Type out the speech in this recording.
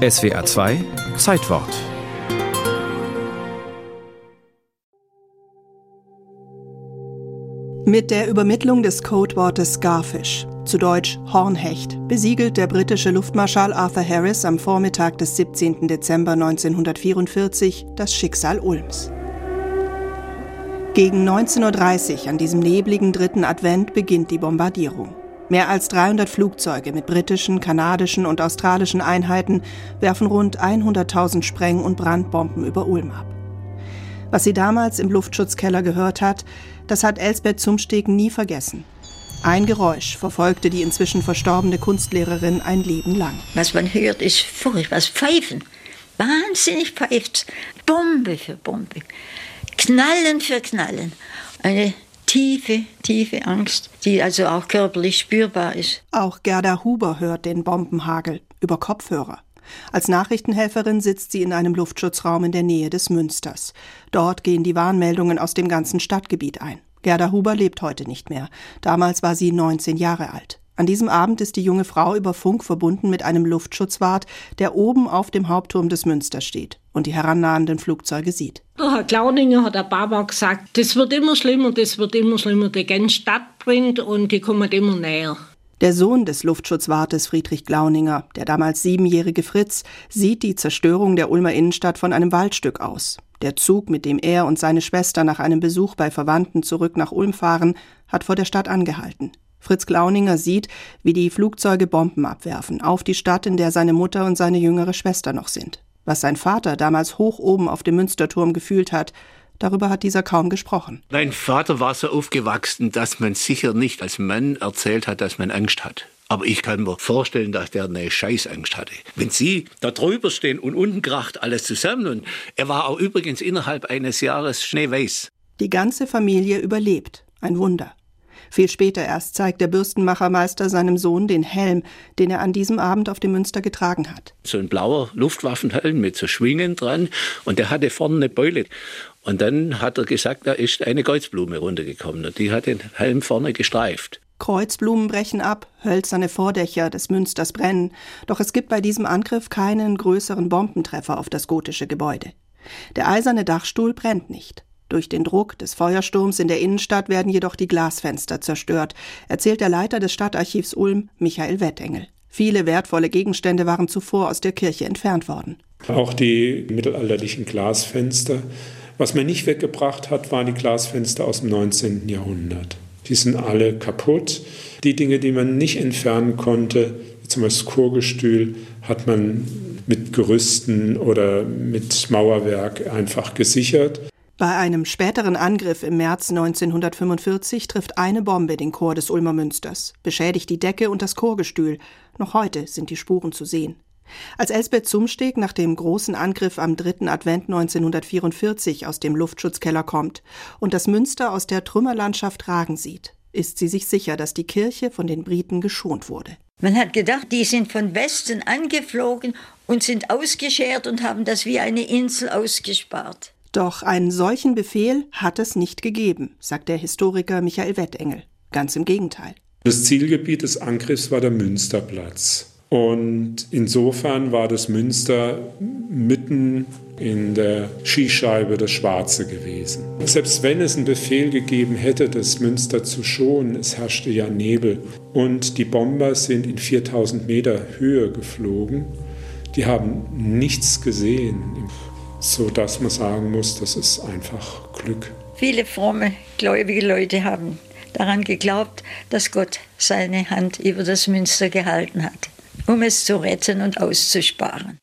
SWA 2 Zeitwort Mit der Übermittlung des Codewortes Starfish, zu Deutsch Hornhecht, besiegelt der britische Luftmarschall Arthur Harris am Vormittag des 17. Dezember 1944 das Schicksal Ulms. Gegen 19.30 Uhr an diesem nebligen dritten Advent beginnt die Bombardierung. Mehr als 300 Flugzeuge mit britischen, kanadischen und australischen Einheiten werfen rund 100.000 Spreng- und Brandbomben über Ulm ab. Was sie damals im Luftschutzkeller gehört hat, das hat Elsbeth Zumsteg nie vergessen. Ein Geräusch verfolgte die inzwischen verstorbene Kunstlehrerin ein Leben lang. Was man hört, ist furchtbar. Was Pfeifen. Wahnsinnig pfeift. Bombe für Bombe. Knallen für Knallen. Eine tiefe, tiefe Angst, die also auch körperlich spürbar ist. Auch Gerda Huber hört den Bombenhagel über Kopfhörer. Als Nachrichtenhelferin sitzt sie in einem Luftschutzraum in der Nähe des Münsters. Dort gehen die Warnmeldungen aus dem ganzen Stadtgebiet ein. Gerda Huber lebt heute nicht mehr. Damals war sie 19 Jahre alt. An diesem Abend ist die junge Frau über Funk verbunden mit einem Luftschutzwart, der oben auf dem Hauptturm des Münsters steht und die herannahenden Flugzeuge sieht. Der Herr Klauninger hat der Baba gesagt, das wird immer schlimmer, das wird immer schlimmer. Die ganze Stadt bringt und die kommen immer näher. Der Sohn des Luftschutzwartes Friedrich Glauninger, der damals siebenjährige Fritz, sieht die Zerstörung der Ulmer Innenstadt von einem Waldstück aus. Der Zug, mit dem er und seine Schwester nach einem Besuch bei Verwandten zurück nach Ulm fahren, hat vor der Stadt angehalten. Fritz Glauninger sieht, wie die Flugzeuge Bomben abwerfen auf die Stadt, in der seine Mutter und seine jüngere Schwester noch sind. Was sein Vater damals hoch oben auf dem Münsterturm gefühlt hat, darüber hat dieser kaum gesprochen. Mein Vater war so aufgewachsen, dass man sicher nicht als Mann erzählt hat, dass man Angst hat. Aber ich kann mir vorstellen, dass der eine Scheißangst hatte. Wenn Sie da drüber stehen und unten kracht alles zusammen und er war auch übrigens innerhalb eines Jahres schneeweiß. Die ganze Familie überlebt. Ein Wunder. Viel später erst zeigt der Bürstenmachermeister seinem Sohn den Helm, den er an diesem Abend auf dem Münster getragen hat. So ein blauer Luftwaffenhelm mit so Schwingen dran und der hatte vorne eine Beule. Und dann hat er gesagt, da ist eine Kreuzblume runtergekommen und die hat den Helm vorne gestreift. Kreuzblumen brechen ab, hölzerne Vordächer des Münsters brennen, doch es gibt bei diesem Angriff keinen größeren Bombentreffer auf das gotische Gebäude. Der eiserne Dachstuhl brennt nicht. Durch den Druck des Feuersturms in der Innenstadt werden jedoch die Glasfenster zerstört, erzählt der Leiter des Stadtarchivs Ulm, Michael Wettengel. Viele wertvolle Gegenstände waren zuvor aus der Kirche entfernt worden. Auch die mittelalterlichen Glasfenster. Was man nicht weggebracht hat, waren die Glasfenster aus dem 19. Jahrhundert. Die sind alle kaputt. Die Dinge, die man nicht entfernen konnte, zum Beispiel das Chorgestühl, hat man mit Gerüsten oder mit Mauerwerk einfach gesichert. Bei einem späteren Angriff im März 1945 trifft eine Bombe den Chor des Ulmer Münsters, beschädigt die Decke und das Chorgestühl. Noch heute sind die Spuren zu sehen. Als Elsbeth Zumsteg nach dem großen Angriff am dritten Advent 1944 aus dem Luftschutzkeller kommt und das Münster aus der Trümmerlandschaft ragen sieht, ist sie sich sicher, dass die Kirche von den Briten geschont wurde. Man hat gedacht, die sind von Westen angeflogen und sind ausgeschert und haben das wie eine Insel ausgespart. Doch einen solchen Befehl hat es nicht gegeben, sagt der Historiker Michael Wettengel. Ganz im Gegenteil. Das Zielgebiet des Angriffs war der Münsterplatz. Und insofern war das Münster mitten in der Skischeibe das Schwarze gewesen. Selbst wenn es einen Befehl gegeben hätte, das Münster zu schonen, es herrschte ja Nebel und die Bomber sind in 4000 Meter Höhe geflogen. Die haben nichts gesehen so dass man sagen muss, das ist einfach Glück. Viele fromme, gläubige Leute haben daran geglaubt, dass Gott seine Hand über das Münster gehalten hat, um es zu retten und auszusparen.